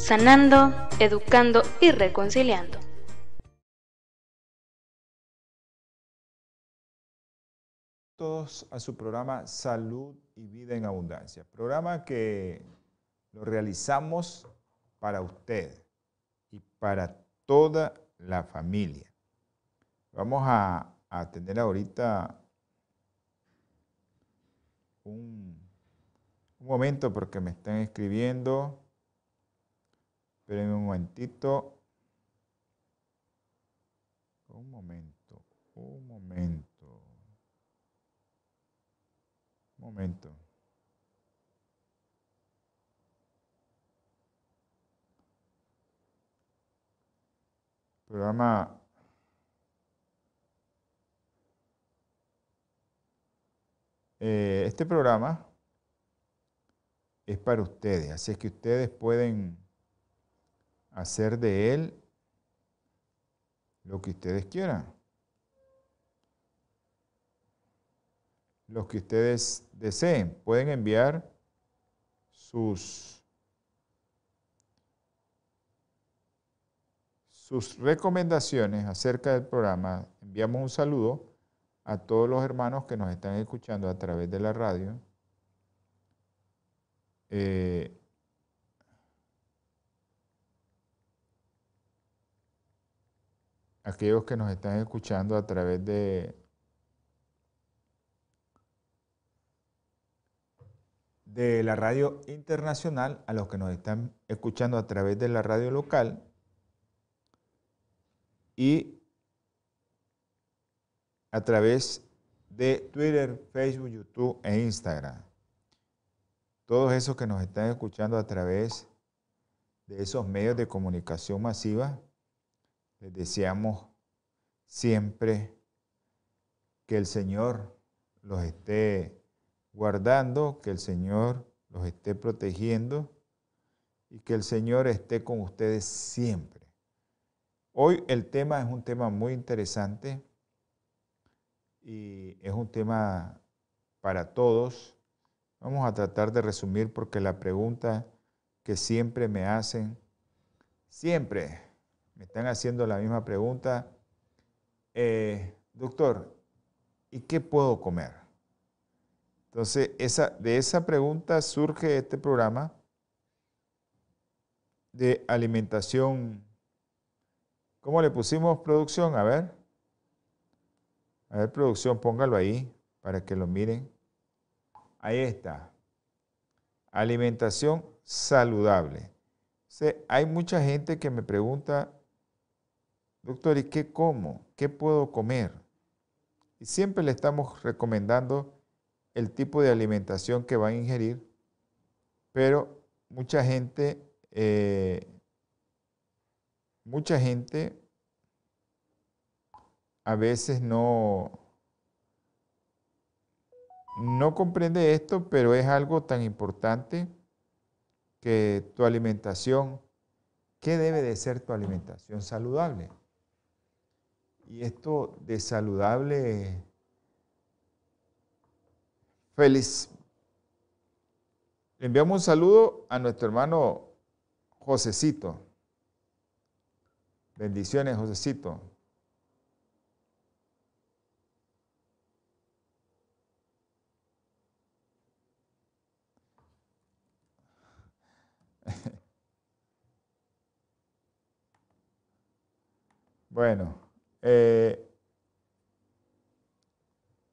sanando, educando y reconciliando. Todos a su programa Salud y Vida en Abundancia, programa que lo realizamos para usted y para toda la familia. Vamos a, tener ahorita un, un momento porque me están escribiendo Espérenme un momentito. Un momento, un momento. Un momento. Programa eh, este programa es para ustedes, así es que ustedes pueden hacer de él lo que ustedes quieran. Lo que ustedes deseen. Pueden enviar sus, sus recomendaciones acerca del programa. Enviamos un saludo a todos los hermanos que nos están escuchando a través de la radio. Eh, aquellos que nos están escuchando a través de, de la radio internacional, a los que nos están escuchando a través de la radio local y a través de Twitter, Facebook, YouTube e Instagram. Todos esos que nos están escuchando a través de esos medios de comunicación masiva, les deseamos siempre que el Señor los esté guardando, que el Señor los esté protegiendo y que el Señor esté con ustedes siempre. Hoy el tema es un tema muy interesante y es un tema para todos. Vamos a tratar de resumir porque la pregunta que siempre me hacen, siempre me están haciendo la misma pregunta. Eh, doctor, ¿y qué puedo comer? Entonces, esa, de esa pregunta surge este programa de alimentación. ¿Cómo le pusimos producción? A ver. A ver, producción, póngalo ahí para que lo miren. Ahí está. Alimentación saludable. hay mucha gente que me pregunta doctor, ¿y qué como? ¿Qué puedo comer? Y siempre le estamos recomendando el tipo de alimentación que va a ingerir, pero mucha gente, eh, mucha gente a veces no, no comprende esto, pero es algo tan importante que tu alimentación, ¿qué debe de ser tu alimentación saludable? Y esto de saludable, feliz. Le enviamos un saludo a nuestro hermano Josecito. Bendiciones, Josecito. bueno. Eh,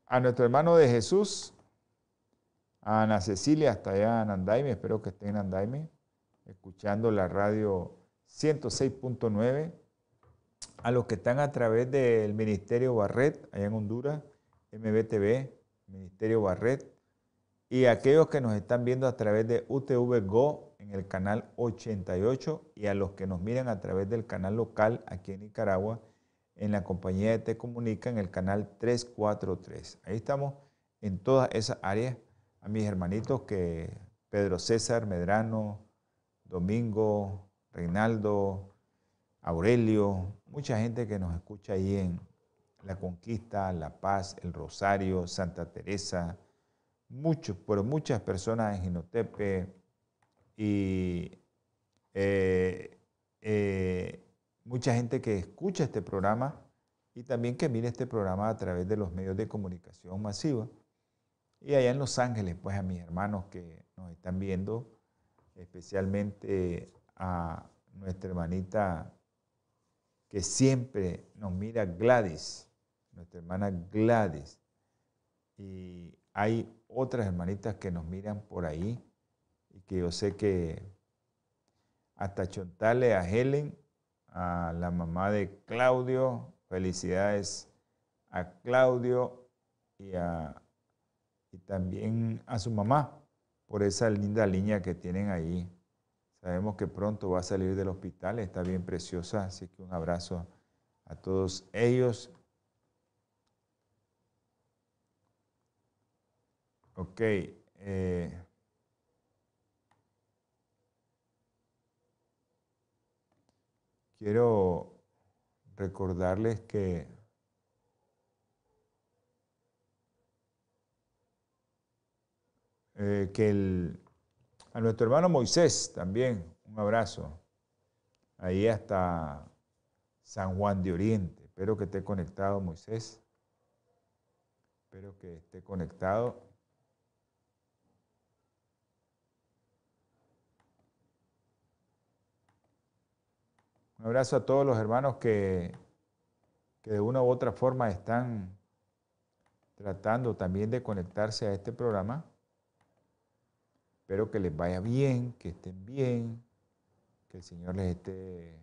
a nuestro hermano de Jesús, a Ana Cecilia, hasta allá en Andaime, espero que estén en Andaime, escuchando la radio 106.9, a los que están a través del Ministerio Barret, allá en Honduras, MBTV, Ministerio Barret, y aquellos que nos están viendo a través de UTV Go en el canal 88 y a los que nos miran a través del canal local aquí en Nicaragua, en la compañía de Te Comunica en el canal 343. Ahí estamos en todas esas áreas. A mis hermanitos que Pedro César Medrano, Domingo, Reinaldo, Aurelio, mucha gente que nos escucha ahí en La Conquista, La Paz, El Rosario, Santa Teresa, muchos, pero muchas personas en Ginotepe y eh, eh, mucha gente que escucha este programa y también que mira este programa a través de los medios de comunicación masiva. Y allá en Los Ángeles, pues a mis hermanos que nos están viendo, especialmente a nuestra hermanita que siempre nos mira Gladys, nuestra hermana Gladys. Y hay otras hermanitas que nos miran por ahí y que yo sé que hasta chontarle a Helen, a la mamá de Claudio, felicidades a Claudio y, y también a su mamá por esa linda línea que tienen ahí. Sabemos que pronto va a salir del hospital, está bien preciosa, así que un abrazo a todos ellos Ok. Eh, quiero recordarles que eh, que el, a nuestro hermano Moisés también un abrazo ahí hasta San Juan de Oriente. Espero que esté conectado Moisés. Espero que esté conectado. Un abrazo a todos los hermanos que, que de una u otra forma están tratando también de conectarse a este programa. Espero que les vaya bien, que estén bien, que el Señor les esté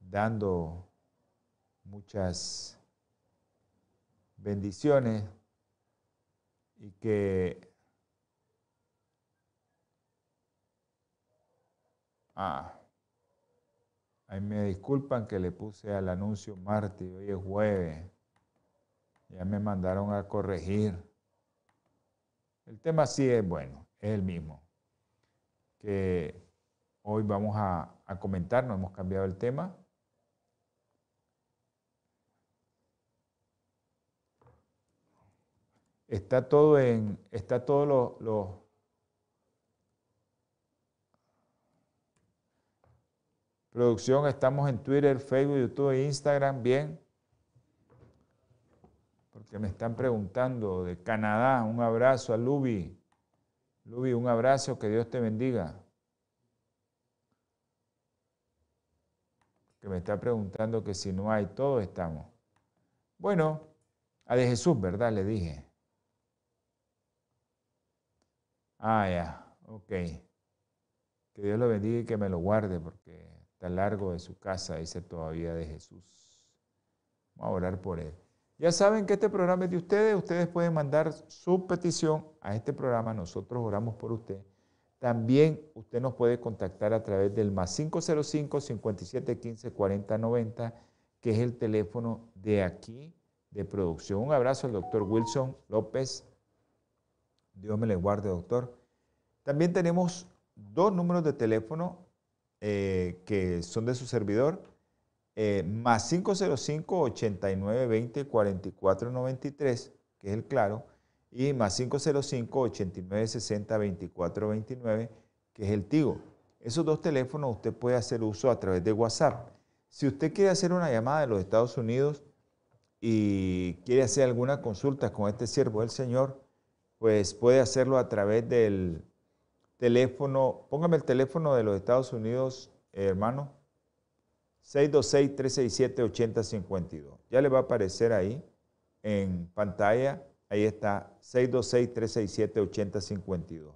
dando muchas bendiciones y que ah, Ahí me disculpan que le puse al anuncio martes, hoy es jueves. Ya me mandaron a corregir. El tema sí es bueno, es el mismo. Que hoy vamos a, comentar, no hemos cambiado el tema. Está todo en, está todo lo Producción, estamos en Twitter, Facebook, YouTube e Instagram, bien. Porque me están preguntando de Canadá, un abrazo a Luby. Luby, un abrazo, que Dios te bendiga. Que me está preguntando que si no hay, todos estamos. Bueno, a de Jesús, ¿verdad? Le dije. Ah, ya, ok. Que Dios lo bendiga y que me lo guarde, porque largo de su casa, dice todavía de Jesús. Vamos a orar por él. Ya saben que este programa es de ustedes. Ustedes pueden mandar su petición a este programa. Nosotros oramos por usted. También usted nos puede contactar a través del más 505 5715 4090, que es el teléfono de aquí de producción. Un abrazo al doctor Wilson López. Dios me le guarde, doctor. También tenemos dos números de teléfono eh, que son de su servidor, eh, más 505-8920-4493, que es el claro, y más 505-8960-2429, que es el Tigo. Esos dos teléfonos usted puede hacer uso a través de WhatsApp. Si usted quiere hacer una llamada de los Estados Unidos y quiere hacer alguna consulta con este siervo del Señor, pues puede hacerlo a través del teléfono, póngame el teléfono de los Estados Unidos, hermano, 626-367-8052. Ya le va a aparecer ahí en pantalla, ahí está, 626-367-8052.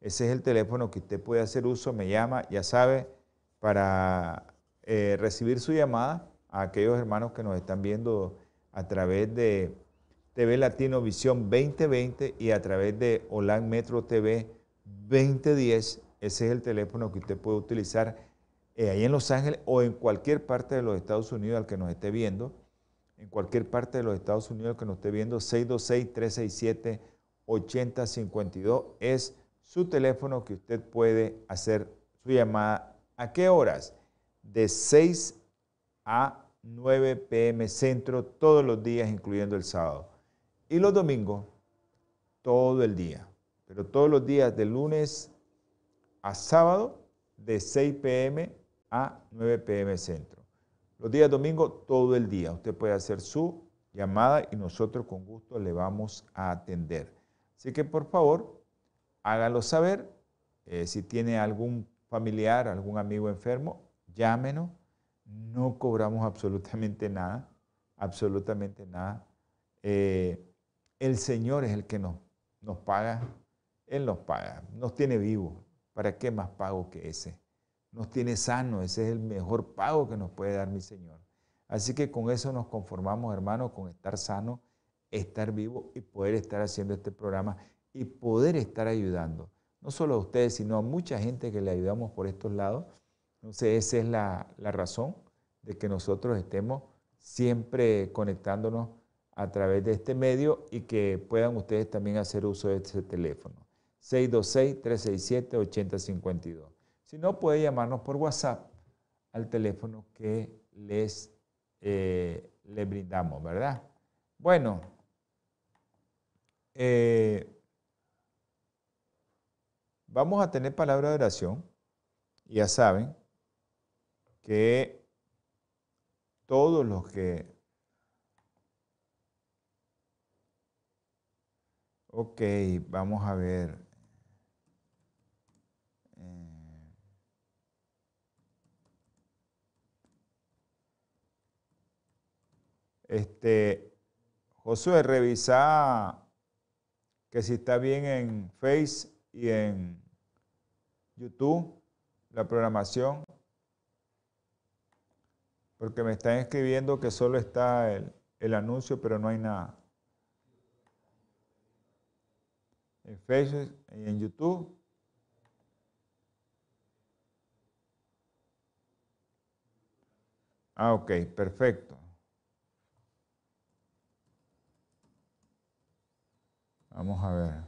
Ese es el teléfono que usted puede hacer uso, me llama, ya sabe, para eh, recibir su llamada a aquellos hermanos que nos están viendo a través de TV Latino Visión 2020 y a través de Olan Metro TV 2010 ese es el teléfono que usted puede utilizar eh, ahí en Los Ángeles o en cualquier parte de los Estados Unidos al que nos esté viendo. En cualquier parte de los Estados Unidos al que nos esté viendo, 626-367-8052 es su teléfono que usted puede hacer su llamada. ¿A qué horas? De 6 a 9 pm centro todos los días, incluyendo el sábado. Y los domingos, todo el día. Pero todos los días, de lunes a sábado, de 6 pm a 9 pm centro. Los días domingos, todo el día. Usted puede hacer su llamada y nosotros con gusto le vamos a atender. Así que por favor, hágalo saber. Eh, si tiene algún familiar, algún amigo enfermo, llámenos no cobramos absolutamente nada, absolutamente nada. Eh, el Señor es el que nos, nos paga, Él nos paga, nos tiene vivos. ¿Para qué más pago que ese? Nos tiene sano, ese es el mejor pago que nos puede dar mi Señor. Así que con eso nos conformamos, hermanos, con estar sano, estar vivo y poder estar haciendo este programa y poder estar ayudando. No solo a ustedes, sino a mucha gente que le ayudamos por estos lados entonces esa es la, razón de que nosotros estemos siempre conectándonos a través de este medio y que puedan ustedes también hacer uso de este teléfono. 626-367-8052. Si no, puede llamarnos por WhatsApp al teléfono que les, eh, brindamos, ¿verdad? Bueno, eh, vamos a tener palabra de oración. Ya saben, que todos los que... Ok, vamos a ver. Este, Josué, revisa que si está bien en Face y en YouTube la programación porque me están escribiendo que solo está el, anuncio, pero no hay nada. En Facebook y en YouTube. Ah, ok, perfecto. Vamos a ver.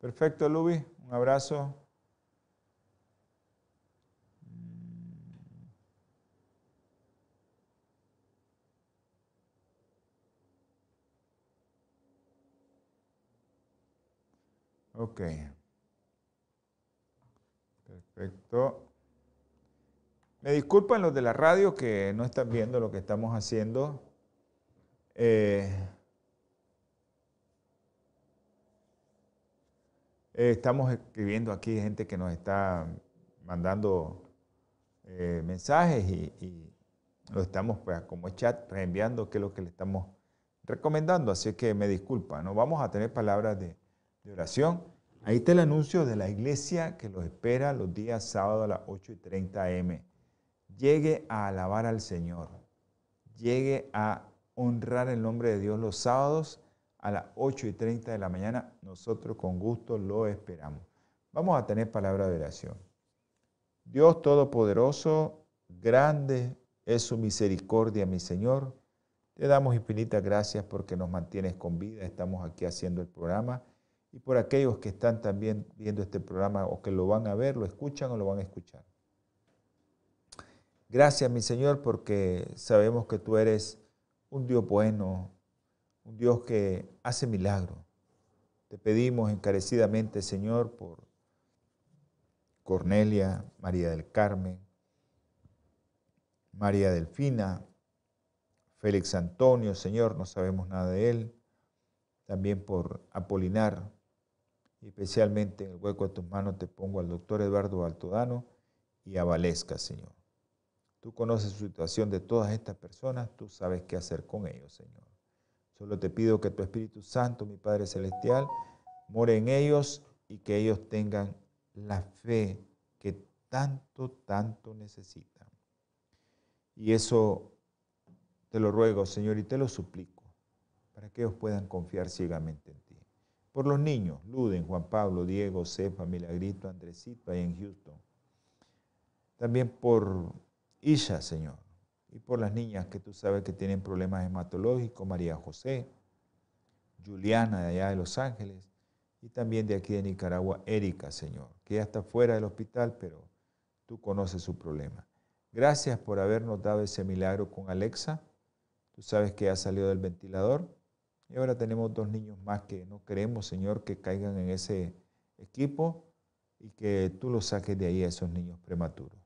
Perfecto, Lubi. Un abrazo. Ok. Perfecto. Me disculpan los de la radio que no están viendo lo que estamos haciendo. Eh, eh, estamos escribiendo aquí gente que nos está mandando eh, mensajes y, lo estamos pues, como chat reenviando qué es lo que le estamos recomendando. Así que me disculpan. No vamos a tener palabras de, de oración. Ahí está el anuncio de la iglesia que los espera los días sábados a las 8 y 30 am. Llegue a alabar al Señor. Llegue a honrar el nombre de Dios los sábados a las 8 y 30 de la mañana. Nosotros con gusto lo esperamos. Vamos a tener palabra de oración. Dios Todopoderoso, grande es su misericordia, mi Señor. Te damos infinitas gracias porque nos mantienes con vida. Estamos aquí haciendo el programa y por aquellos que están también viendo este programa o que lo van a ver, lo escuchan o lo van a escuchar. Gracias, mi Señor, porque sabemos que tú eres un Dios bueno, un Dios que hace milagros. Te pedimos encarecidamente, Señor, por Cornelia, María del Carmen, María Delfina, Félix Antonio, Señor, no sabemos nada de él. También por Apolinar, especialmente en el hueco de tus manos te pongo al doctor Eduardo Altodano y a Valesca, Señor. Tú conoces la situación de todas estas personas, tú sabes qué hacer con ellos, Señor. Solo te pido que tu Espíritu Santo, mi Padre Celestial, more en ellos y que ellos tengan la fe que tanto, tanto necesitan. Y eso te lo ruego, Señor, y te lo suplico, para que ellos puedan confiar ciegamente en ti. Por los niños, Luden, Juan Pablo, Diego, Cefa, Milagrito, Andresito, ahí en Houston. También por Isha, Señor, y por las niñas que tú sabes que tienen problemas hematológicos, María José, Juliana de allá de Los Ángeles, y también de aquí de Nicaragua, Erika, Señor, que ya está fuera del hospital, pero tú conoces su problema. Gracias por habernos dado ese milagro con Alexa. Tú sabes que ha salido del ventilador y ahora tenemos dos niños más que no queremos, Señor, que caigan en ese equipo y que tú los saques de ahí a esos niños prematuros.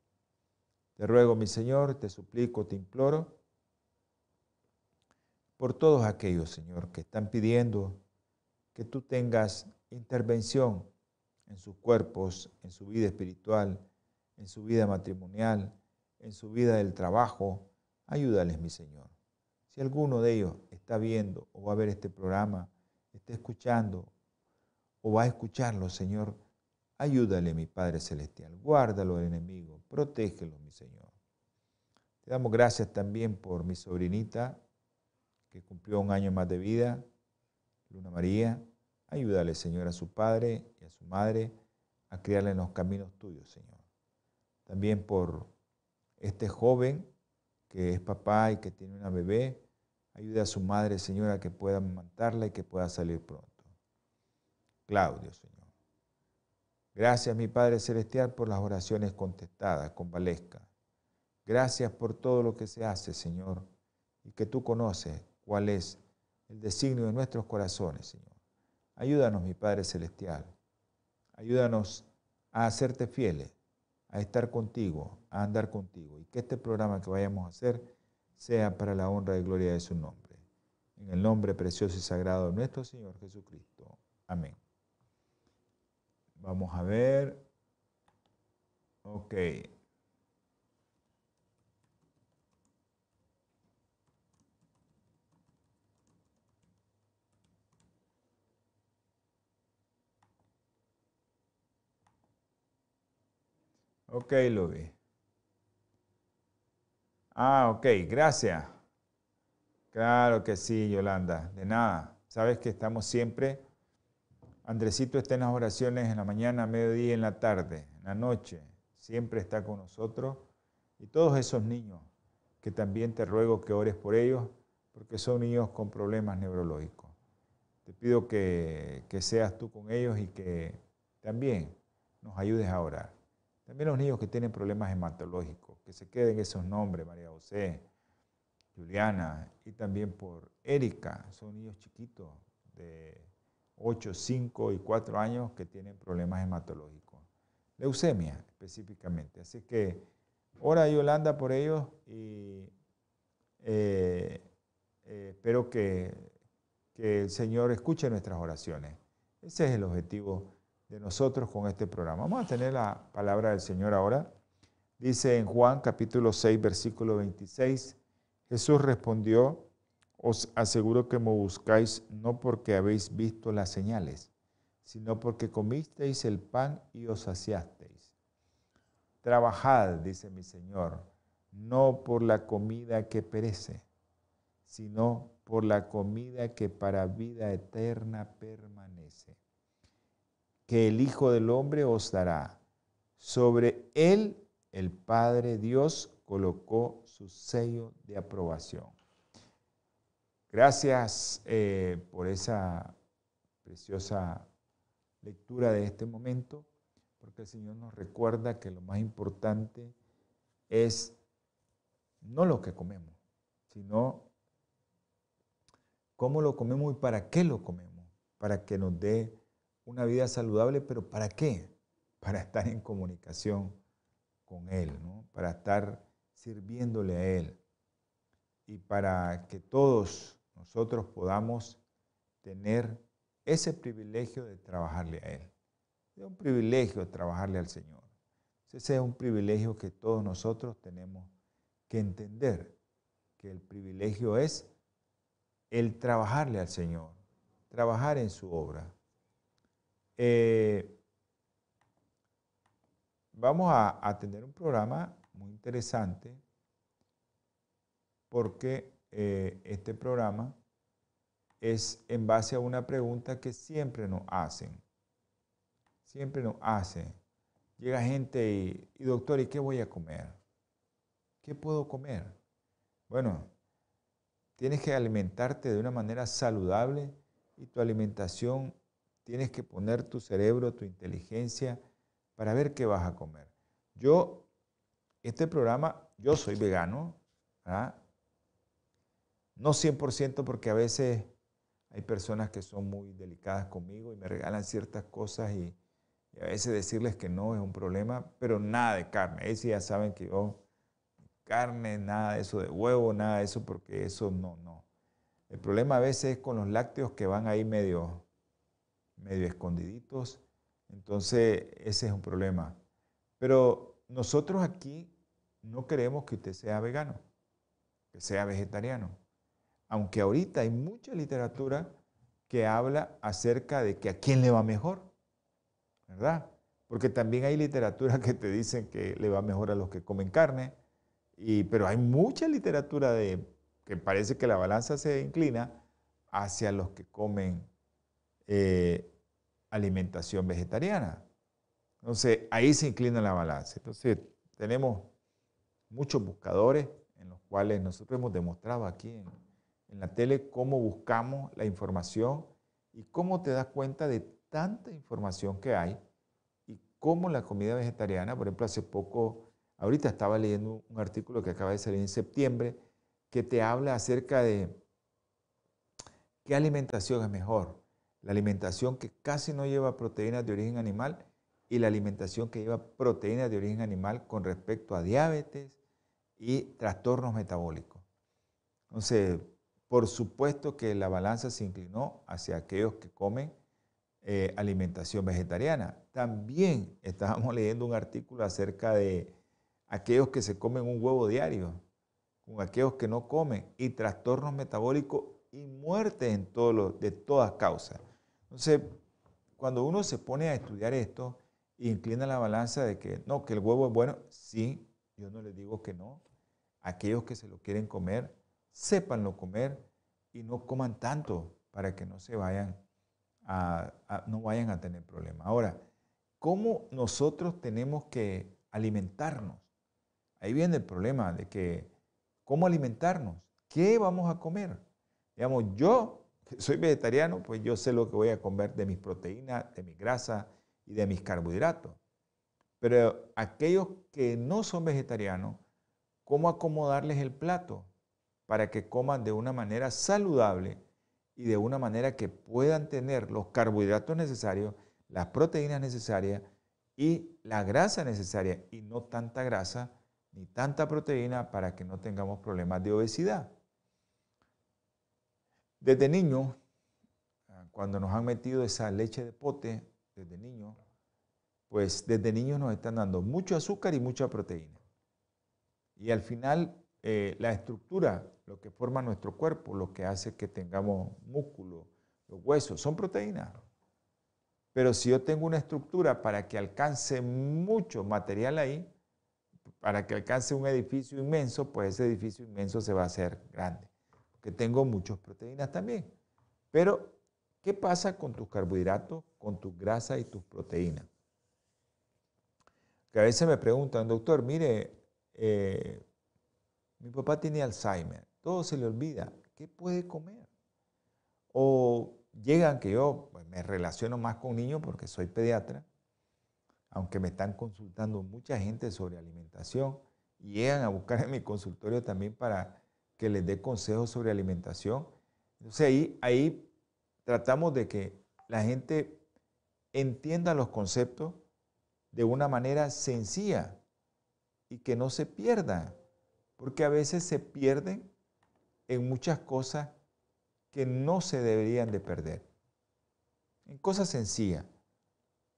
Te ruego, mi Señor, te suplico, te imploro por todos aquellos, Señor, que están pidiendo que tú tengas intervención en sus cuerpos, en su vida espiritual, en su vida matrimonial, en su vida del trabajo. Ayúdales, mi Señor. Si alguno de ellos está viendo o va a ver este programa, está escuchando o va a escucharlo, Señor, ayúdale, mi Padre Celestial. Guárdalo del enemigo, protégelo, mi Señor. Te damos gracias también por mi sobrinita que cumplió un año más de vida, Luna María. Ayúdale, Señor, a su padre y a su madre a criarle en los caminos tuyos, Señor. También por este joven que es papá y que tiene una bebé, ayude a su madre, Señor, a que pueda amamantarla y que pueda salir pronto. Claudio, Señor. Gracias, mi Padre Celestial, por las oraciones contestadas con Valesca. Gracias por todo lo que se hace, Señor, y que tú conoces cuál es el designio de nuestros corazones, Señor. Ayúdanos, mi Padre Celestial. Ayúdanos a hacerte fieles a estar contigo, a andar contigo. Y que este programa que vayamos a hacer sea para la honra y gloria de su nombre. En el nombre precioso y sagrado de nuestro Señor Jesucristo. Amén. Vamos a ver. Ok. Ok, lo vi. Ah, ok, gracias. Claro que sí, Yolanda. De nada. Sabes que estamos siempre. Andresito está en las oraciones en la mañana, mediodía, en la tarde, en la noche. Siempre está con nosotros. Y todos esos niños que también te ruego que ores por ellos, porque son niños con problemas neurológicos. Te pido que, seas tú con ellos y que también nos ayudes a orar. También los niños que tienen problemas hematológicos, que se queden esos nombres, María José, Juliana, y también por Erika, son niños chiquitos de 8, 5 y 4 años que tienen problemas hematológicos. Leucemia específicamente. Así que ora Yolanda por ellos y eh, eh, espero que, que el Señor escuche nuestras oraciones. Ese es el objetivo de nosotros con este programa. Vamos a tener la palabra del Señor ahora. Dice en Juan capítulo 6, versículo 26, Jesús respondió, os aseguro que me buscáis no porque habéis visto las señales, sino porque comisteis el pan y os saciasteis. Trabajad, dice mi Señor, no por la comida que perece, sino por la comida que para vida eterna permanece que el Hijo del Hombre os dará. Sobre él el Padre Dios colocó su sello de aprobación. Gracias eh, por esa preciosa lectura de este momento, porque el Señor nos recuerda que lo más importante es no lo que comemos, sino cómo lo comemos y para qué lo comemos, para que nos dé una vida saludable, pero ¿para qué? Para estar en comunicación con Él, para estar sirviéndole a Él y para que todos nosotros podamos tener ese privilegio de trabajarle a Él. Es un privilegio trabajarle al Señor. Ese es un privilegio que todos nosotros tenemos que entender, que el privilegio es el trabajarle al Señor, trabajar en su obra. Eh, vamos a, tener un programa muy interesante porque eh, este programa es en base a una pregunta que siempre nos hacen. Siempre nos hacen. Llega gente y, y doctor, ¿y qué voy a comer? ¿Qué puedo comer? Bueno, tienes que alimentarte de una manera saludable y tu alimentación tienes que poner tu cerebro, tu inteligencia para ver qué vas a comer. Yo, este programa, yo soy vegano, no 100% porque a veces hay personas que son muy delicadas conmigo y me regalan ciertas cosas y, a veces decirles que no es un problema, pero nada de carne. Sí ya saben que yo, carne, nada de eso de huevo, nada de eso, porque eso no, no. El problema a veces es con los lácteos que van ahí medio, medio escondiditos. Entonces, ese es un problema. Pero nosotros aquí no queremos que usted sea vegano, que sea vegetariano. Aunque ahorita hay mucha literatura que habla acerca de que a quién le va mejor, ¿verdad? Porque también hay literatura que te dicen que le va mejor a los que comen carne, y, pero hay mucha literatura de que parece que la balanza se inclina hacia los que comen eh, alimentación vegetariana. Entonces, ahí se inclina la balanza. Entonces, tenemos muchos buscadores en los cuales nosotros hemos demostrado aquí en, en la tele cómo buscamos la información y cómo te das cuenta de tanta información que hay y cómo la comida vegetariana, por ejemplo, hace poco, ahorita estaba leyendo un artículo que acaba de salir en septiembre, que te habla acerca de qué alimentación es mejor. La alimentación que casi no lleva proteínas de origen animal y la alimentación que lleva proteínas de origen animal con respecto a diabetes y trastornos metabólicos. Entonces, por supuesto que la balanza se inclinó hacia aquellos que comen eh, alimentación vegetariana. También estábamos leyendo un artículo acerca de aquellos que se comen un huevo diario, con aquellos que no comen, y trastornos metabólicos y muerte en todo de todas causas. Entonces, cuando uno se pone a estudiar esto, inclina la balanza de que no, que el huevo es bueno, sí, yo no les digo que no. Aquellos que se lo quieren comer, sépanlo comer y no coman tanto para que no se vayan a, no vayan a tener problemas. Ahora, ¿cómo nosotros tenemos que alimentarnos? Ahí viene el problema de que, ¿cómo alimentarnos? ¿Qué vamos a comer? Digamos, yo, que soy vegetariano, pues yo sé lo que voy a comer de mis proteínas, de mi grasa y de mis carbohidratos. Pero aquellos que no son vegetarianos, ¿cómo acomodarles el plato? Para que coman de una manera saludable y de una manera que puedan tener los carbohidratos necesarios, las proteínas necesarias y la grasa necesaria y no tanta grasa ni tanta proteína para que no tengamos problemas de obesidad. Desde niño, cuando nos han metido esa leche de pote, desde niño, pues desde niños nos están dando mucho azúcar y mucha proteína. Y al final eh, la estructura, lo que forma nuestro cuerpo, lo que hace que tengamos músculo, los huesos, son proteínas. Pero si yo tengo una estructura para que alcance mucho material ahí, para que alcance un edificio inmenso, pues ese edificio inmenso se va a hacer grande, porque tengo muchas proteínas también. Pero, ¿qué pasa con tus carbohidratos, con tus grasas y tus proteínas? Que a veces me preguntan, doctor, mire, eh, mi papá tiene Alzheimer, todo se le olvida. ¿Qué puede comer? O llegan que yo pues, me relaciono más con niños porque soy pediatra, aunque me están consultando mucha gente sobre alimentación y llegan a buscar en mi consultorio también para que les dé consejos sobre alimentación. Entonces ahí, ahí tratamos de que la gente entienda los conceptos de una manera sencilla y que no se pierda porque a veces se pierden en muchas cosas que no se deberían de perder. En cosas sencillas.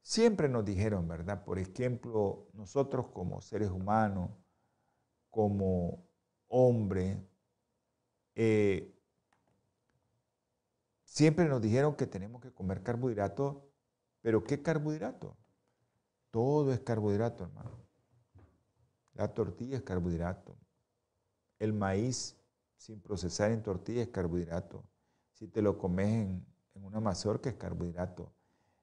Siempre nos dijeron, ¿verdad? Por ejemplo, nosotros como seres humanos, como hombres, eh, siempre nos dijeron que tenemos que comer carbohidratos, pero ¿qué carbohidrato? Todo es carbohidrato, hermano. La tortilla es carbohidrato. El maíz sin procesar en tortilla es carbohidrato. si te lo comes en, en una mazorca es carbohidrato.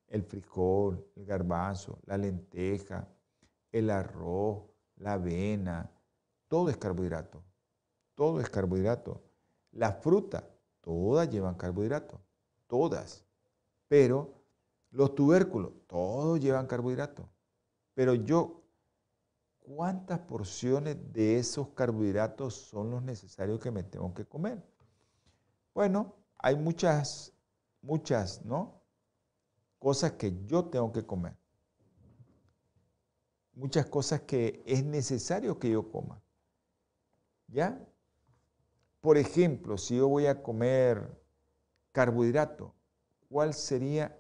El frijol, el garbanzo, la lenteja, el arroz, la avena, todo es carbohidrato. Todo es carbohidrato. Las frutas, todas llevan carbohidrato. Todas. Pero los tubérculos, todos llevan carbohidrato. Pero yo, ¿cuántas porciones de esos carbohidratos son los necesarios que me tengo que comer? Bueno, hay muchas, muchas, ¿no? Cosas que yo tengo que comer. Muchas cosas que es necesario que yo coma. ¿Ya? Por ejemplo, si yo voy a comer carbohidrato, ¿cuál sería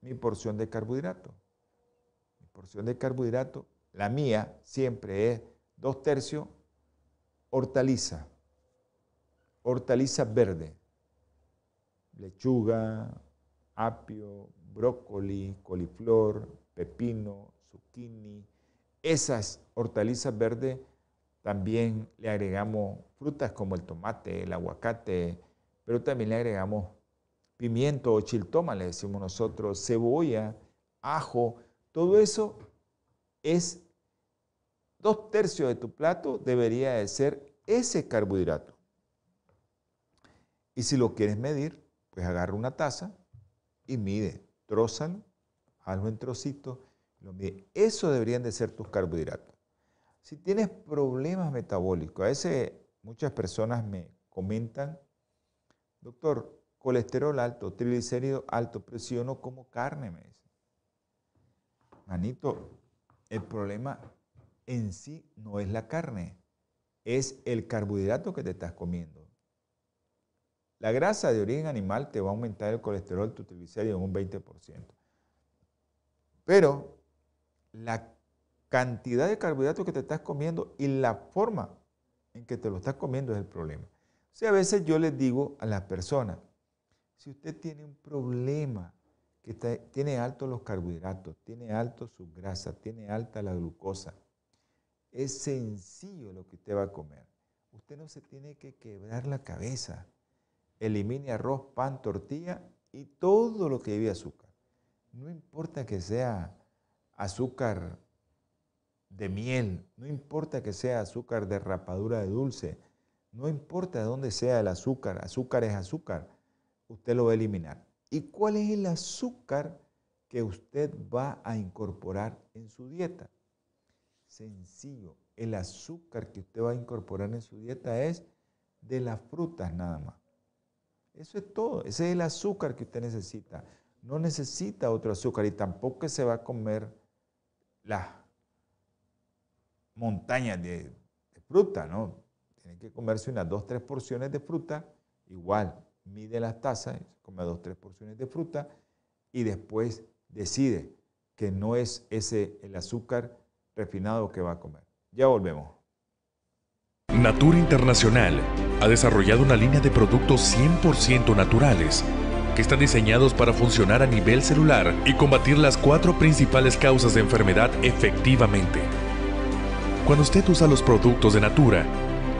mi porción de carbohidrato? Mi porción de carbohidrato, la mía siempre es dos tercios hortaliza, hortaliza verde, lechuga, apio, brócoli, coliflor, pepino, zucchini. Esas hortalizas verdes también le agregamos frutas como el tomate, el aguacate, pero también le agregamos pimiento o chiltoma, le decimos nosotros, cebolla, ajo. Todo eso es dos tercios de tu plato debería de ser ese carbohidrato. Y si lo quieres medir, pues agarra una taza y mide, trózalo, hazlo en trocitos, lo mide. Eso deberían de ser tus carbohidratos. Si tienes problemas metabólicos, a veces muchas personas me comentan, doctor, colesterol alto, triglicéridos alto, pero como carne, me dicen. Manito, el problema en sí no es la carne, es el carbohidrato que te estás comiendo. La grasa de origen animal te va a aumentar el colesterol, tu triglicéridos en un 20%. Pero la cantidad de carbohidratos que te estás comiendo y la forma en que te lo estás comiendo es el problema. O sea, a veces yo les digo a las personas, si usted tiene un problema, que tiene altos los carbohidratos, tiene alto su grasa, tiene alta la glucosa, es sencillo lo que usted va a comer. Usted no se tiene que quebrar la cabeza. Elimine arroz, pan, tortilla y todo lo que lleve azúcar. No importa que sea azúcar de miel, no importa que sea azúcar de rapadura de dulce, no importa de dónde sea el azúcar, azúcar es azúcar, usted lo va a eliminar. ¿Y cuál es el azúcar que usted va a incorporar en su dieta? Sencillo, el azúcar que usted va a incorporar en su dieta es de las frutas nada más. Eso es todo, ese es el azúcar que usted necesita. No necesita otro azúcar y tampoco se va a comer las montañas de, fruta, ¿no? Tiene que comerse unas dos, tres porciones de fruta, igual, mide las tazas, come dos, tres porciones de fruta y después decide que no es ese el azúcar refinado que va a comer. Ya volvemos. Natura Internacional ha desarrollado una línea de productos 100% naturales que están diseñados para funcionar a nivel celular y combatir las cuatro principales causas de enfermedad efectivamente. Cuando usted usa los productos de Natura,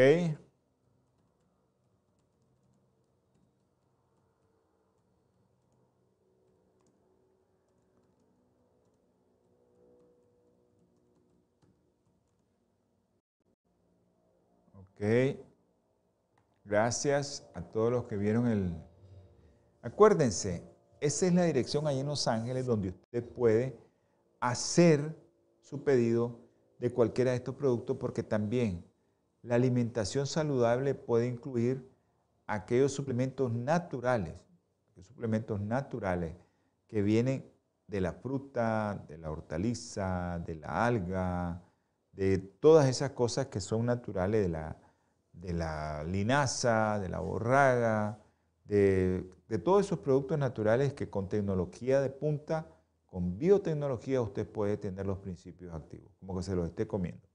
Ok. Ok. Gracias a todos los que vieron el... Acuérdense, esa es la dirección ahí en Los Ángeles donde usted puede hacer su pedido de cualquiera de estos productos porque también la alimentación saludable puede incluir aquellos suplementos naturales, suplementos naturales que vienen de la fruta, de la hortaliza, de la alga, de todas esas cosas que son naturales de la, de la linaza, de la borraga, de, todos esos productos naturales que con tecnología de punta, con biotecnología, usted puede tener los principios activos, como que se los esté comiendo.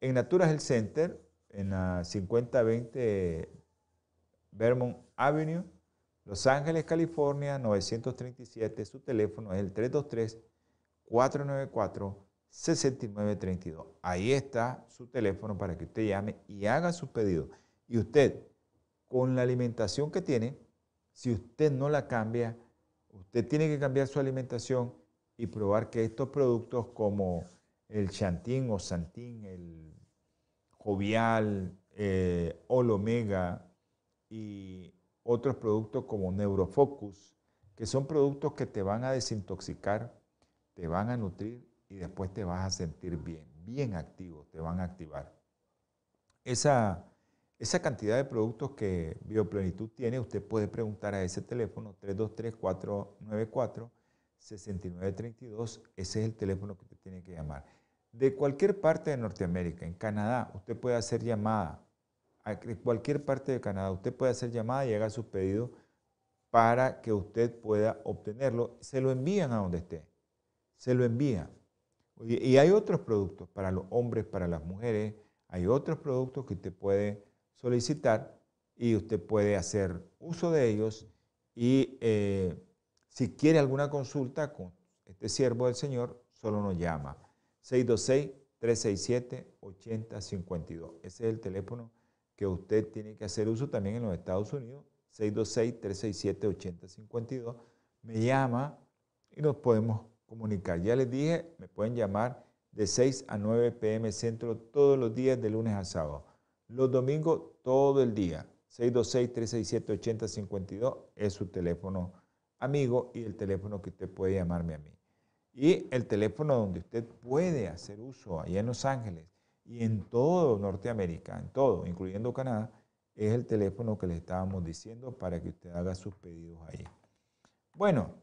En Natura Health Center, en la 5020 Vermont Avenue, Los Ángeles, California, 937. Su teléfono es el 323-494-6932. Ahí está su teléfono para que usted llame y haga su pedido. Y usted, con la alimentación que tiene, si usted no la cambia, usted tiene que cambiar su alimentación y probar que estos productos como el chantín o santín, el jovial, eh, olomega y otros productos como Neurofocus, que son productos que te van a desintoxicar, te van a nutrir y después te vas a sentir bien, bien activo, te van a activar. Esa, esa cantidad de productos que Bioplenitud tiene, usted puede preguntar a ese teléfono 323-494-6932. Ese es el teléfono que usted tiene que llamar. De cualquier parte de Norteamérica, en Canadá, usted puede hacer llamada de cualquier parte de Canadá. Usted puede hacer llamada y haga su pedido para que usted pueda obtenerlo. Se lo envían a donde esté. Se lo envían. Y hay otros productos para los hombres, para las mujeres. Hay otros productos que usted puede solicitar y usted puede hacer uso de ellos. Y eh, si quiere alguna consulta con este siervo del Señor, solo nos llama. 626-367-8052. Ese es el teléfono que usted tiene que hacer uso también en los Estados Unidos, 626-367-8052. Me llama y nos podemos comunicar. Ya les dije, me pueden llamar de 6 a 9 pm centro todos los días de lunes a sábado. Los domingos todo el día. 626-367-8052 es su teléfono amigo y el teléfono que usted puede llamarme a mí. Y el teléfono donde usted puede hacer uso allá en Los Ángeles y en todo Norteamérica, en todo, incluyendo Canadá, es el teléfono que le estábamos diciendo para que usted haga sus pedidos ahí. Bueno,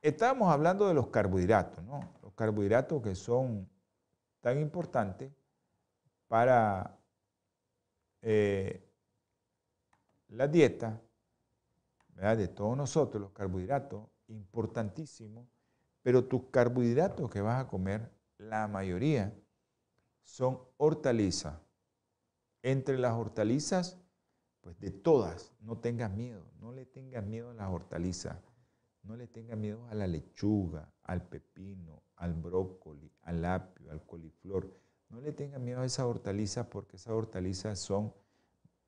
estábamos hablando de los carbohidratos, ¿no? Los carbohidratos que son tan importantes para eh, la dieta de todos nosotros, los carbohidratos, importantísimos, pero tus carbohidratos que vas a comer, la mayoría son hortalizas. Entre las hortalizas, pues de todas, no tengas miedo, no le tengas miedo a las hortalizas, no le tengas miedo a la lechuga, al pepino, al brócoli, al apio, al coliflor. No le tengas miedo a esas hortalizas porque esas hortalizas son,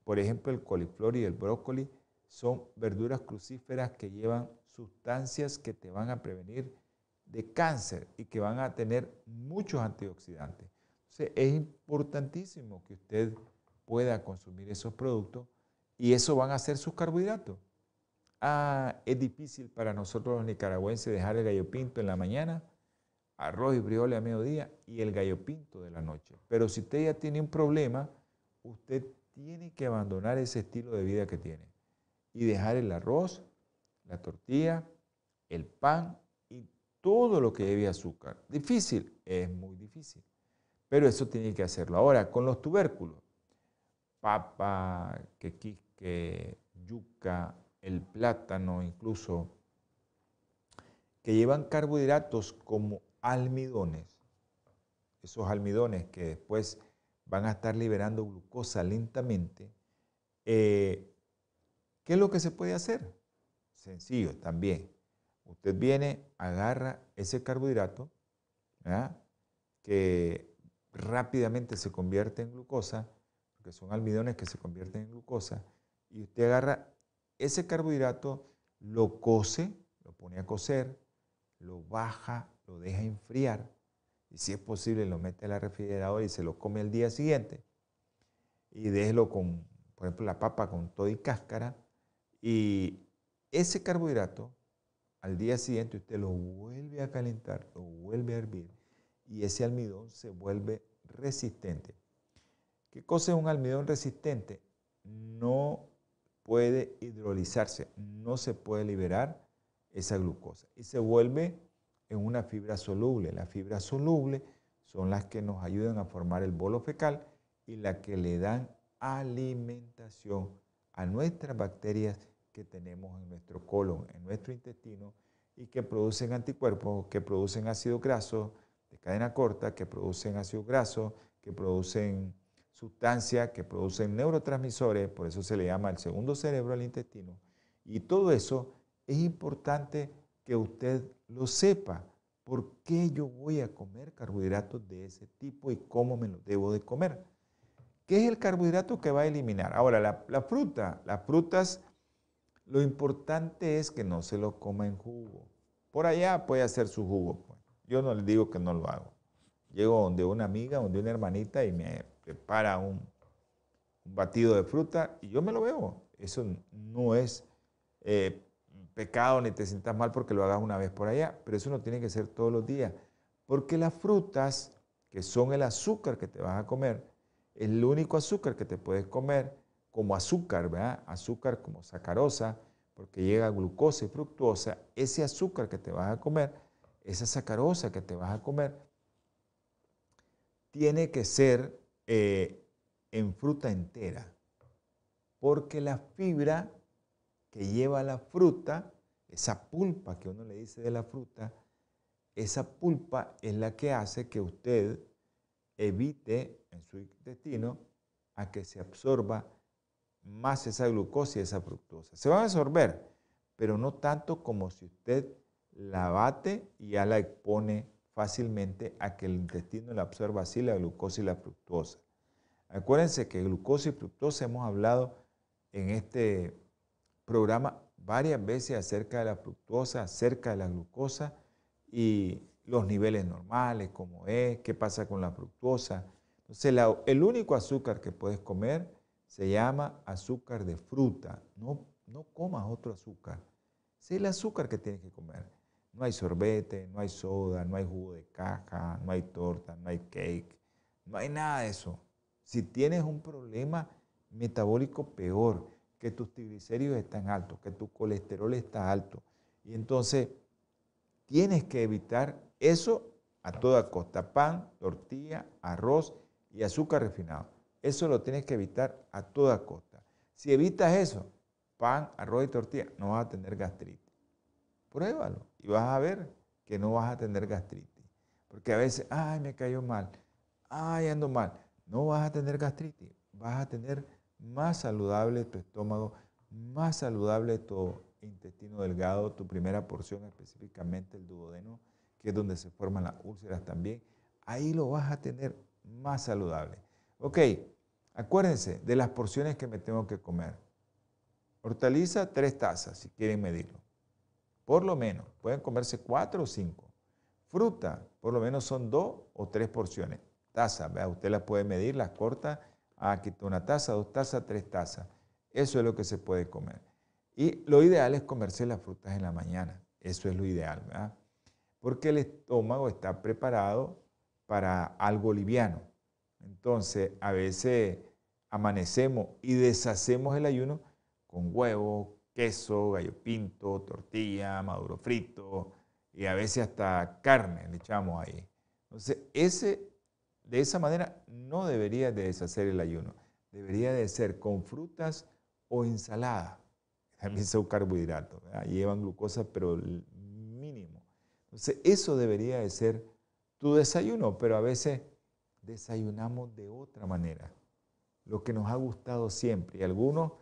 por ejemplo, el coliflor y el brócoli son verduras crucíferas que llevan sustancias que te van a prevenir de cáncer y que van a tener muchos antioxidantes es importantísimo que usted pueda consumir esos productos y eso van a ser sus carbohidratos. Ah, es difícil para nosotros los nicaragüenses dejar el gallo pinto en la mañana, arroz y frijoles a mediodía y el gallo pinto de la noche. Pero si usted ya tiene un problema, usted tiene que abandonar ese estilo de vida que tiene y dejar el arroz, la tortilla, el pan todo lo que lleve azúcar. Difícil, es muy difícil. Pero eso tiene que hacerlo. Ahora, con los tubérculos, papa, quequisque, yuca, el plátano incluso, que llevan carbohidratos como almidones, esos almidones que después van a estar liberando glucosa lentamente, eh, ¿qué es lo que se puede hacer? Sencillo también. Usted viene, agarra ese carbohidrato, que rápidamente se convierte en glucosa, porque son almidones que se convierten en glucosa, y usted agarra ese carbohidrato, lo cose, lo pone a cocer, lo baja, lo deja enfriar, y si es posible lo mete a la refrigeradora y se lo come el día siguiente, y déjelo con, por ejemplo, la papa con todo y cáscara, y ese carbohidrato, al día siguiente usted lo vuelve a calentar, lo vuelve a hervir, y ese almidón se vuelve resistente. ¿Qué cosa es un almidón resistente? No puede hidrolizarse, no se puede liberar esa glucosa y se vuelve en una fibra soluble. Las fibras solubles son las que nos ayudan a formar el bolo fecal y la que le dan alimentación a nuestras bacterias que tenemos en nuestro colon, en nuestro intestino, y que producen anticuerpos, que producen ácido graso de cadena corta, que producen ácido graso, que producen sustancias, que producen neurotransmisores, por eso se le llama el segundo cerebro al intestino. Y todo eso es importante que usted lo sepa. ¿Por qué yo voy a comer carbohidratos de ese tipo y cómo me los debo de comer? ¿Qué es el carbohidrato que va a eliminar? Ahora, la, fruta, las frutas, lo importante es que no se lo coma en jugo. Por allá puede hacer su jugo. Pues. Yo no le digo que no lo hago. Llego donde una amiga, donde una hermanita y me prepara un, batido de fruta y yo me lo bebo. Eso no es eh, pecado ni te sientas mal porque lo hagas una vez por allá, pero eso no tiene que ser todos los días. Porque las frutas, que son el azúcar que te vas a comer, el único azúcar que te puedes comer como azúcar, ¿verdad? Azúcar como sacarosa, porque llega glucosa y fructosa, ese azúcar que te vas a comer, esa sacarosa que te vas a comer, tiene que ser eh, en fruta entera, porque la fibra que lleva la fruta, esa pulpa que uno le dice de la fruta, esa pulpa es la que hace que usted evite en su intestino a que se absorba más esa glucosa y esa fructosa. Se va a absorber, pero no tanto como si usted la bate y ya la expone fácilmente a que el intestino la absorba así la glucosa y la fructosa. Acuérdense que glucosa y fructosa hemos hablado en este programa varias veces acerca de la fructosa, acerca de la glucosa y los niveles normales, cómo es, qué pasa con la fructosa. Entonces, el único azúcar que puedes comer se llama azúcar de fruta. No, no comas otro azúcar. Es el azúcar que tienes que comer. No hay sorbete, no hay soda, no hay jugo de caja, no hay torta, no hay cake, no hay nada de eso. Si tienes un problema metabólico peor, que tus triglicéridos están altos, que tu colesterol está alto, y entonces tienes que evitar eso a toda costa. Pan, tortilla, arroz y azúcar refinado. Eso lo tienes que evitar a toda costa. Si evitas eso, pan, arroz y tortilla, no vas a tener gastritis. Pruébalo y vas a ver que no vas a tener gastritis. Porque a veces, ay, me cayó mal, ay, ando mal. No vas a tener gastritis, vas a tener más saludable tu estómago, más saludable tu intestino delgado, tu primera porción específicamente el duodeno, que es donde se forman las úlceras también. Ahí lo vas a tener más saludable. Ok, acuérdense de las porciones que me tengo que comer. Hortaliza, tres tazas, si quieren medirlo. Por lo menos, pueden comerse cuatro o cinco. Fruta, por lo menos son dos o tres porciones. Taza, ¿vea? usted las puede medir, las corta. Ah, quito una taza, dos tazas, tres tazas. Eso es lo que se puede comer. Y lo ideal es comerse las frutas en la mañana. Eso es lo ideal, ¿verdad? Porque el estómago está preparado para algo liviano. Entonces, a veces amanecemos y deshacemos el ayuno con huevo, queso, gallo pinto, tortilla, maduro frito y a veces hasta carne le echamos ahí. Entonces, ese, de esa manera no debería de deshacer el ayuno. Debería de ser con frutas o ensalada. También son carbohidratos, llevan glucosa, pero mínimo. Entonces, eso debería de ser tu desayuno, pero a veces desayunamos de otra manera, lo que nos ha gustado siempre. Y algunos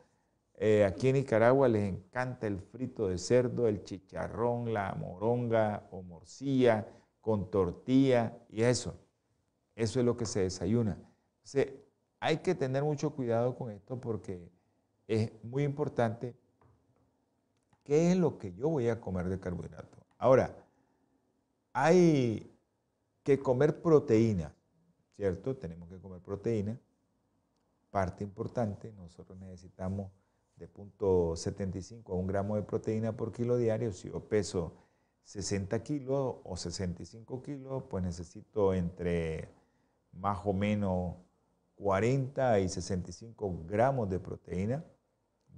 eh, aquí en Nicaragua les encanta el frito de cerdo, el chicharrón, la moronga o morcilla con tortilla y eso. Eso es lo que se desayuna. Entonces, hay que tener mucho cuidado con esto porque es muy importante qué es lo que yo voy a comer de carbohidrato. Ahora, hay que comer proteína. ¿Cierto? Tenemos que comer proteína. Parte importante, nosotros necesitamos de punto 75 a un gramo de proteína por kilo diario. Si yo peso 60 kilos o 65 kilos, pues necesito entre más o menos 40 y 65 gramos de proteína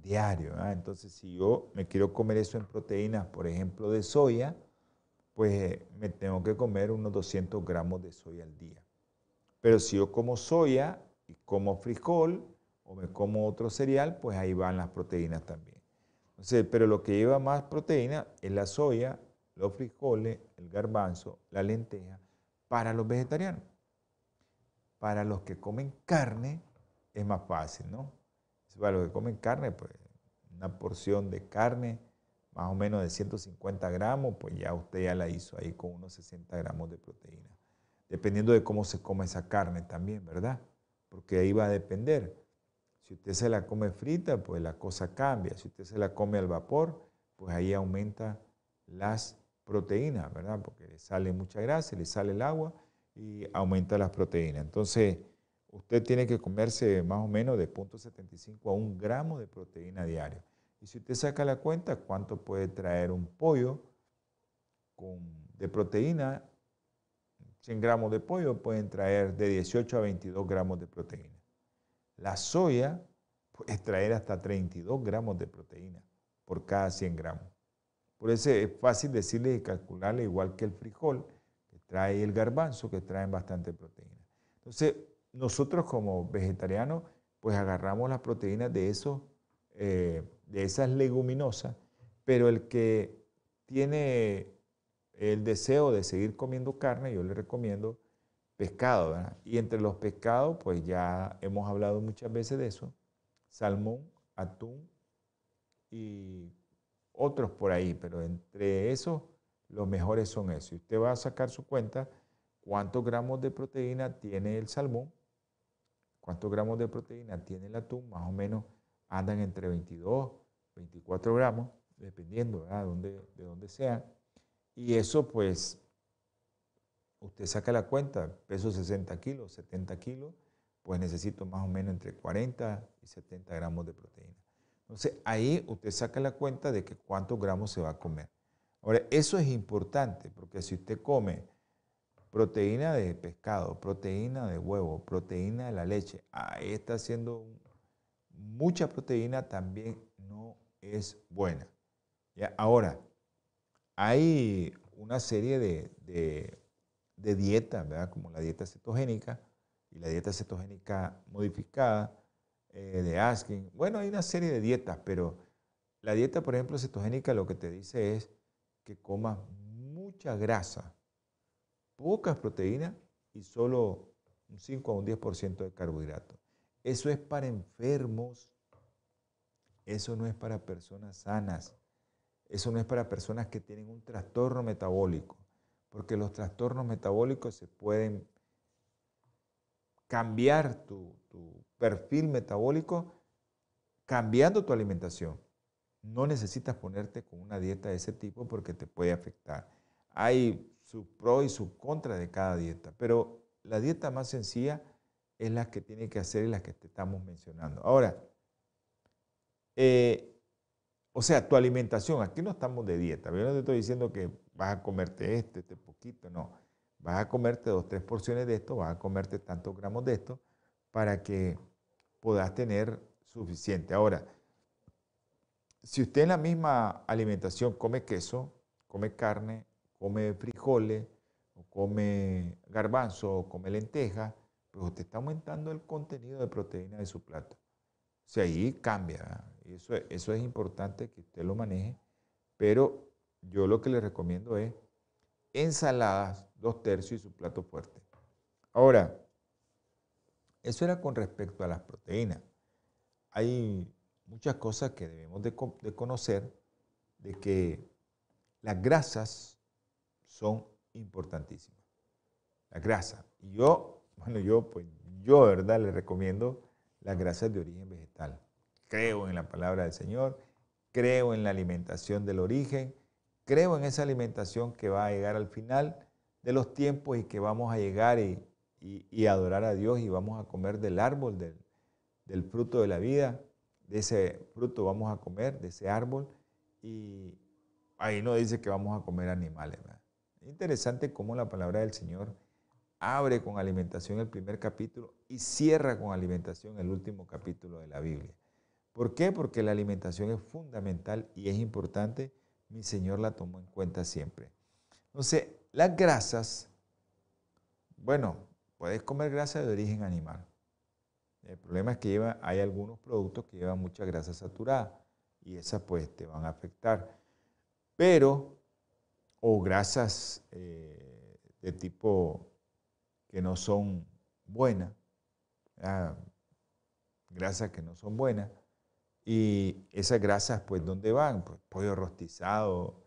diario. Entonces, si yo me quiero comer eso en proteínas, por ejemplo, de soya, pues me tengo que comer unos 200 gramos de soya al día. Pero si yo como soya y como frijol o me como otro cereal, pues ahí van las proteínas también. Entonces, pero lo que lleva más proteína es la soya, los frijoles, el garbanzo, la lenteja, para los vegetarianos. Para los que comen carne es más fácil, ¿no? Para los que comen carne, pues una porción de carne más o menos de 150 gramos, pues ya usted ya la hizo ahí con unos 60 gramos de proteína. Dependiendo de cómo se come esa carne también, ¿verdad? Porque ahí va a depender. Si usted se la come frita, pues la cosa cambia. Si usted se la come al vapor, pues ahí aumenta las proteínas, ¿verdad? Porque le sale mucha grasa, le sale el agua y aumenta las proteínas. Entonces, usted tiene que comerse más o menos de 0.75 a 1 gramo de proteína diario. Y si usted saca la cuenta, ¿cuánto puede traer un pollo con, de proteína? 100 gramos de pollo pueden traer de 18 a 22 gramos de proteína. La soya puede traer hasta 32 gramos de proteína por cada 100 gramos. Por eso es fácil decirle y calcularle igual que el frijol, que trae el garbanzo, que traen bastante proteína. Entonces, nosotros como vegetarianos, pues agarramos las proteínas de, eh, de esas leguminosas, pero el que tiene el deseo de seguir comiendo carne, yo le recomiendo pescado. ¿verdad? Y entre los pescados, pues ya hemos hablado muchas veces de eso, salmón, atún y otros por ahí, pero entre esos los mejores son esos. Y usted va a sacar su cuenta cuántos gramos de proteína tiene el salmón, cuántos gramos de proteína tiene el atún, más o menos andan entre 22, 24 gramos, dependiendo de dónde, de dónde sea. Y eso pues, usted saca la cuenta, peso 60 kilos, 70 kilos, pues necesito más o menos entre 40 y 70 gramos de proteína. Entonces ahí usted saca la cuenta de que cuántos gramos se va a comer. Ahora, eso es importante porque si usted come proteína de pescado, proteína de huevo, proteína de la leche, ahí está haciendo mucha proteína, también no es buena. ¿Ya? Ahora, hay una serie de, dietas, como la dieta cetogénica y la dieta cetogénica modificada, eh, de asking. Bueno, hay una serie de dietas, pero la dieta, por ejemplo, cetogénica lo que te dice es que comas mucha grasa, pocas proteínas y solo un 5 a un 10% de carbohidratos. Eso es para enfermos, eso no es para personas sanas, eso no es para personas que tienen un trastorno metabólico, porque los trastornos metabólicos se pueden cambiar tu, perfil metabólico cambiando tu alimentación. No necesitas ponerte con una dieta de ese tipo porque te puede afectar. Hay su pro y su contra de cada dieta, pero la dieta más sencilla es la que tiene que hacer y la que te estamos mencionando. Ahora, eh, o sea, tu alimentación, aquí no estamos de dieta, yo no te estoy diciendo que vas a comerte este, este poquito, no. Vas a comerte dos, tres porciones de esto, vas a comerte tantos gramos de esto para que puedas tener suficiente. Ahora, si usted en la misma alimentación come queso, come carne, come frijoles, o come garbanzo, o come lenteja, pues usted está aumentando el contenido de proteína de su plato. O sea, ahí cambia. Eso, eso es importante que usted lo maneje. Pero yo lo que le recomiendo es ensaladas, dos tercios y su plato fuerte. Ahora, eso era con respecto a las proteínas. Hay muchas cosas que debemos de, conocer de que las grasas son importantísimas. Las grasas. Y yo, bueno, yo, pues, yo, verdad, le recomiendo las grasas de origen vegetal. Creo en la palabra del Señor, creo en la alimentación del origen, creo en esa alimentación que va a llegar al final de los tiempos y que vamos a llegar y, adorar a Dios y vamos a comer del árbol, del, fruto de la vida, de ese fruto vamos a comer, de ese árbol, y ahí no dice que vamos a comer animales. Es interesante cómo la palabra del Señor abre con alimentación el primer capítulo y cierra con alimentación el último capítulo de la Biblia. ¿Por qué? Porque la alimentación es fundamental y es importante. Mi Señor la tomó en cuenta siempre. Entonces, las grasas, bueno, puedes comer grasa de origen animal. El problema es que hay algunos productos que llevan mucha grasa saturada y esas pues te van a afectar. Pero, o grasas eh, de tipo que no son buenas, grasas que no son buenas, y esas grasas pues ¿dónde van? Pues pollo rostizado,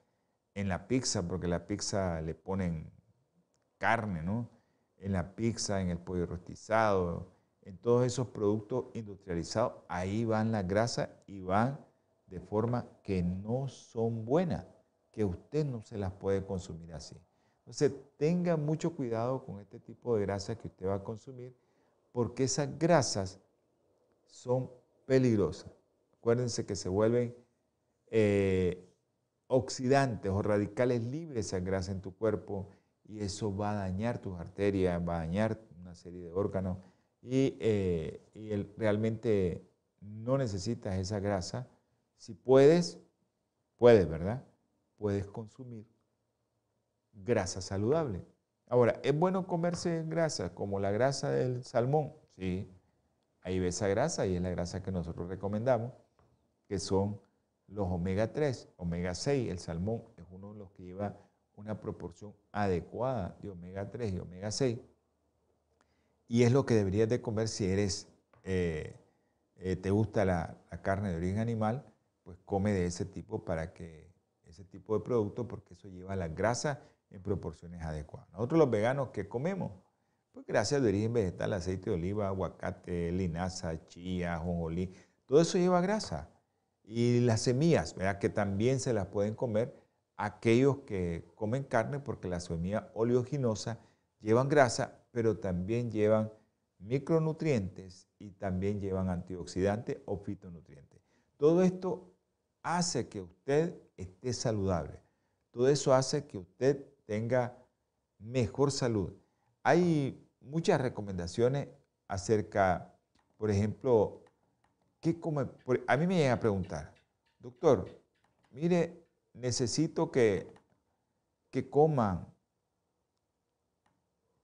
en la pizza, porque la pizza le ponen carne, ¿no? En la pizza, en el pollo rostizado, en todos esos productos industrializados, ahí van las grasas y van de forma que no son buenas, que usted no se las puede consumir así. Entonces, tenga mucho cuidado con este tipo de grasas que usted va a consumir, porque esas grasas son peligrosas. Acuérdense que se vuelven eh, oxidantes o radicales libres esas grasas en tu cuerpo y eso va a dañar tus arterias, va a dañar una serie de órganos y, eh, realmente no necesitas esa grasa. Si puedes, puedes, ¿verdad? Puedes consumir grasa saludable. Ahora, ¿es bueno comerse grasa como la grasa del salmón? Sí, ahí ves esa grasa y es la grasa que nosotros recomendamos, que son los omega 3, omega 6, el salmón es uno de los que lleva una proporción adecuada de omega 3 y omega 6. Y es lo que deberías de comer si eres, eh, eh, te gusta la, carne de origen animal, pues come de ese tipo para que ese tipo de producto, porque eso lleva la grasa en proporciones adecuadas. Nosotros los veganos, ¿qué comemos? Pues grasas de origen vegetal, aceite de oliva, aguacate, linaza, chía, jonjolí, todo eso lleva grasa y las semillas, ¿verdad? que también se las pueden comer aquellos que comen carne porque las semillas oleoginosas llevan grasa, pero también llevan micronutrientes y también llevan antioxidantes o fitonutrientes. Todo esto hace que usted esté saludable. Todo eso hace que usted tenga mejor salud. Hay muchas recomendaciones acerca, por ejemplo, ¿qué come? A mí me llega a preguntar, doctor, mire, necesito que, que coman,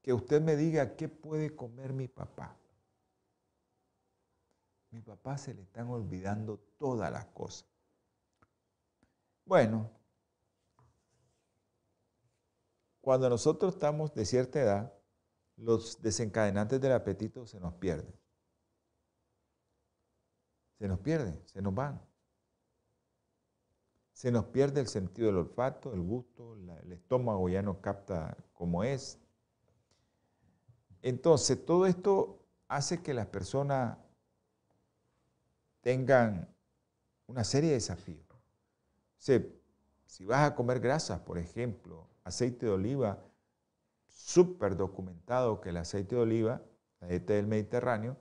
que usted me diga qué puede comer mi papá. Mi papá se le están olvidando todas las cosas. Bueno, cuando nosotros estamos de cierta edad, los desencadenantes del apetito se nos pierden se nos pierden, se nos van. Se nos pierde el sentido del olfato, el gusto, el estómago ya no capta como es. Entonces, todo esto hace que las personas tengan una serie de desafíos. si vas a comer grasas, por ejemplo, aceite de oliva, súper documentado que el aceite de oliva, la dieta del Mediterráneo,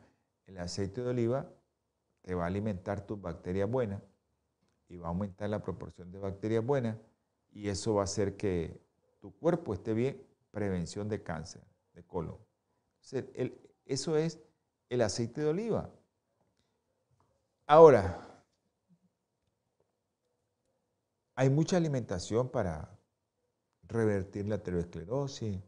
el aceite de oliva te va a alimentar tus bacterias buenas y va a aumentar la proporción de bacterias buenas y eso va a hacer que tu cuerpo esté bien, prevención de cáncer de colon. eso es el aceite de oliva. Ahora, hay mucha alimentación para revertir la aterosclerosis,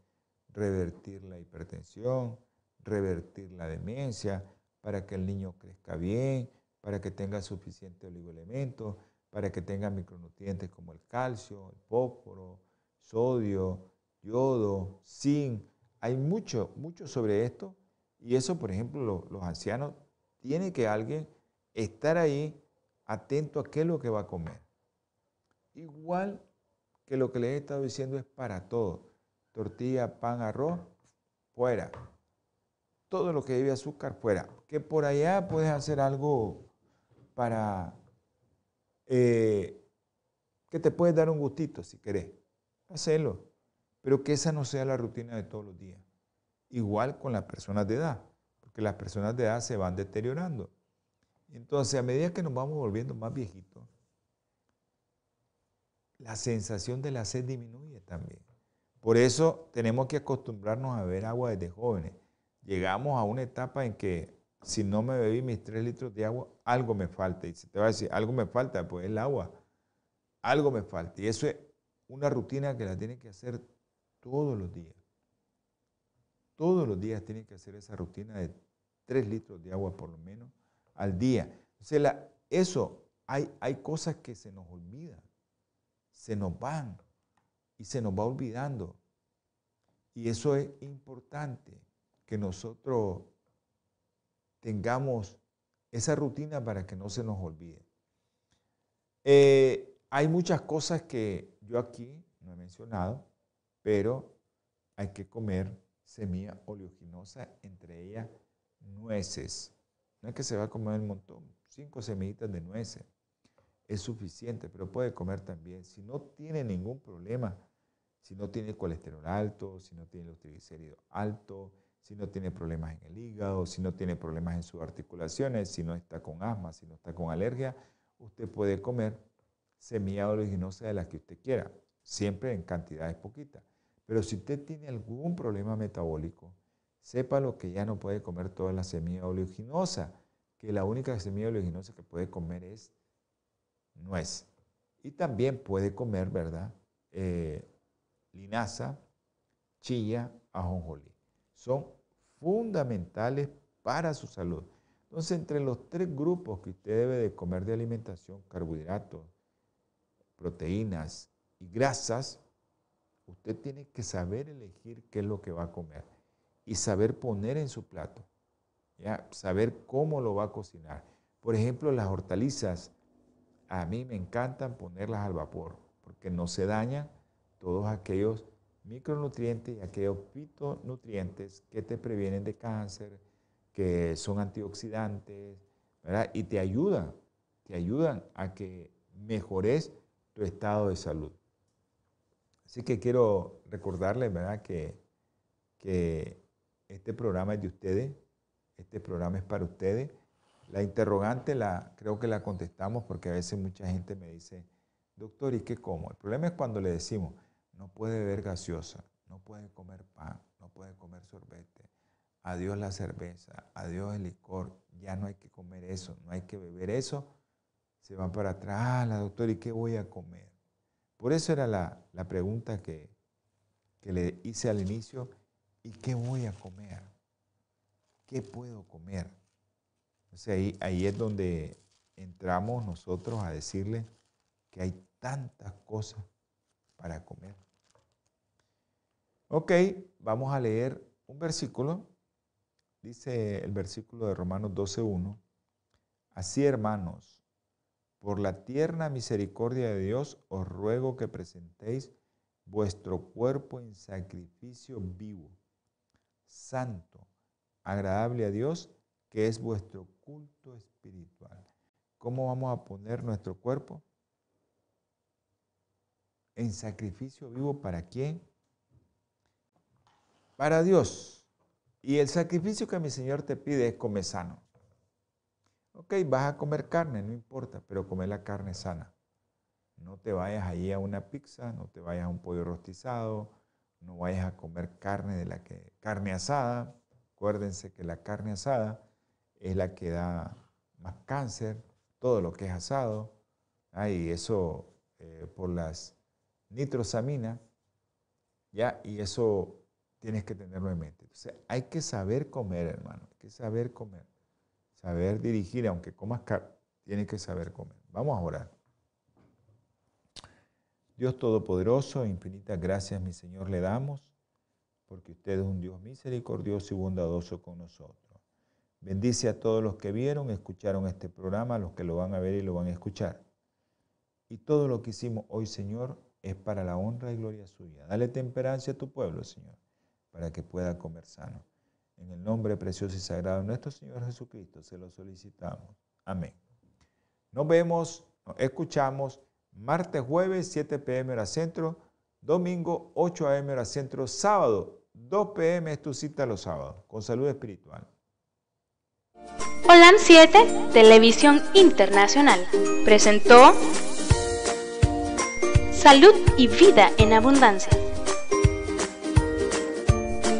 revertir la hipertensión, revertir la demencia, para que el niño crezca bien, para que tenga suficiente oligoelementos, para que tenga micronutrientes como el calcio, el fósforo, sodio, yodo, zinc. Hay mucho, mucho sobre esto y eso, por ejemplo, los ancianos, tiene que alguien estar ahí atento a qué es lo que va a comer. Igual que lo que les he estado diciendo es para todo. Tortilla, pan, arroz, fuera todo lo que lleve azúcar fuera. Que por allá puedes hacer algo para eh, que te puedes dar un gustito si querés. Hacelo. Pero que esa no sea la rutina de todos los días. Igual con las personas de edad, porque las personas de edad se van deteriorando. Entonces, a medida que nos vamos volviendo más viejitos, la sensación de la sed disminuye también. Por eso tenemos que acostumbrarnos a beber agua desde jóvenes llegamos a una etapa en que si no me bebí mis tres litros de agua, algo me falta. Y se te va a decir, algo me falta, pues el agua. Algo me falta. Y eso es una rutina que la tiene que hacer todos los días. Todos los días tiene que hacer esa rutina de 3 litros de agua por lo menos al día. O la, eso, hay, hay cosas que se nos olvidan, se nos van y se nos va olvidando. Y eso es importante, que nosotros tengamos esa rutina para que no se nos olvide. Eh, hay muchas cosas que yo aquí no he mencionado, pero hay que comer semilla oleaginosa, entre ellas nueces. No es que se va a comer un montón, cinco semillitas de nueces es suficiente, pero puede comer también. Si no tiene ningún problema, si no tiene colesterol alto, si no tiene los triglicéridos altos, si no tiene problemas en el hígado, si no tiene problemas en sus articulaciones, si no está con asma, si no está con alergia, usted puede comer semilla oleaginosa de la que usted quiera, siempre en cantidades poquitas. Pero si usted tiene algún problema metabólico, sepa lo que ya no puede comer toda la semilla oleaginosa, que la única semilla oleaginosa que puede comer es nuez. Y también puede comer, ¿verdad? Eh, linaza, chilla, ajonjolí. Son fundamentales para su salud. Entonces, entre los tres grupos que usted debe de comer de alimentación, carbohidratos, proteínas y grasas, usted tiene que saber elegir qué es lo que va a comer y saber poner en su plato, ¿ya? saber cómo lo va a cocinar. Por ejemplo, las hortalizas, a mí me encantan ponerlas al vapor, porque no se dañan todos aquellos micronutrientes y aquellos fitonutrientes que te previenen de cáncer, que son antioxidantes, ¿verdad? Y te ayudan, te ayudan a que mejores tu estado de salud. Así que quiero recordarles, ¿verdad? Que, que este programa es de ustedes, este programa es para ustedes. La interrogante la, creo que la contestamos porque a veces mucha gente me dice, doctor, ¿y qué como? El problema es cuando le decimos, no puede beber gaseosa, no puede comer pan, no puede comer sorbete, adiós la cerveza, adiós el licor, ya no hay que comer eso, no hay que beber eso, se van para atrás, ah, la doctora, ¿y qué voy a comer? Por eso era la, pregunta que, que le hice al inicio, ¿y qué voy a comer? ¿Qué puedo comer? ahí, ahí es donde entramos nosotros a decirle que hay tantas cosas para comer. Ok, vamos a leer un versículo. Dice el versículo de Romanos 12.1. Así hermanos, por la tierna misericordia de Dios os ruego que presentéis vuestro cuerpo en sacrificio vivo, santo, agradable a Dios, que es vuestro culto espiritual. ¿Cómo vamos a poner nuestro cuerpo? En sacrificio vivo para quién? Para Dios. Y el sacrificio que mi Señor te pide es comer sano. Ok, vas a comer carne, no importa, pero comer la carne sana. No te vayas ahí a una pizza, no te vayas a un pollo rostizado, no vayas a comer carne de la que carne asada. Acuérdense que la carne asada es la que da más cáncer, todo lo que es asado, y eso eh, por las nitrosaminas, ¿ya? y eso tienes que tenerlo en mente. Entonces, hay que saber comer, hermano, hay que saber comer, saber dirigir, aunque comas carne, tienes que saber comer. Vamos a orar. Dios Todopoderoso, infinitas gracias, mi Señor, le damos, porque usted es un Dios misericordioso y bondadoso con nosotros. Bendice a todos los que vieron, escucharon este programa, los que lo van a ver y lo van a escuchar. Y todo lo que hicimos hoy, Señor, es para la honra y gloria suya. Dale temperancia a tu pueblo, Señor, para que pueda comer sano. En el nombre precioso y sagrado de nuestro Señor Jesucristo se lo solicitamos. Amén. Nos vemos, nos escuchamos martes, jueves, 7 pm hora centro, domingo, 8 am hora centro, sábado, 2 pm es tu cita los sábados, con salud espiritual. Holan 7, Televisión Internacional, presentó Salud y Vida en Abundancia.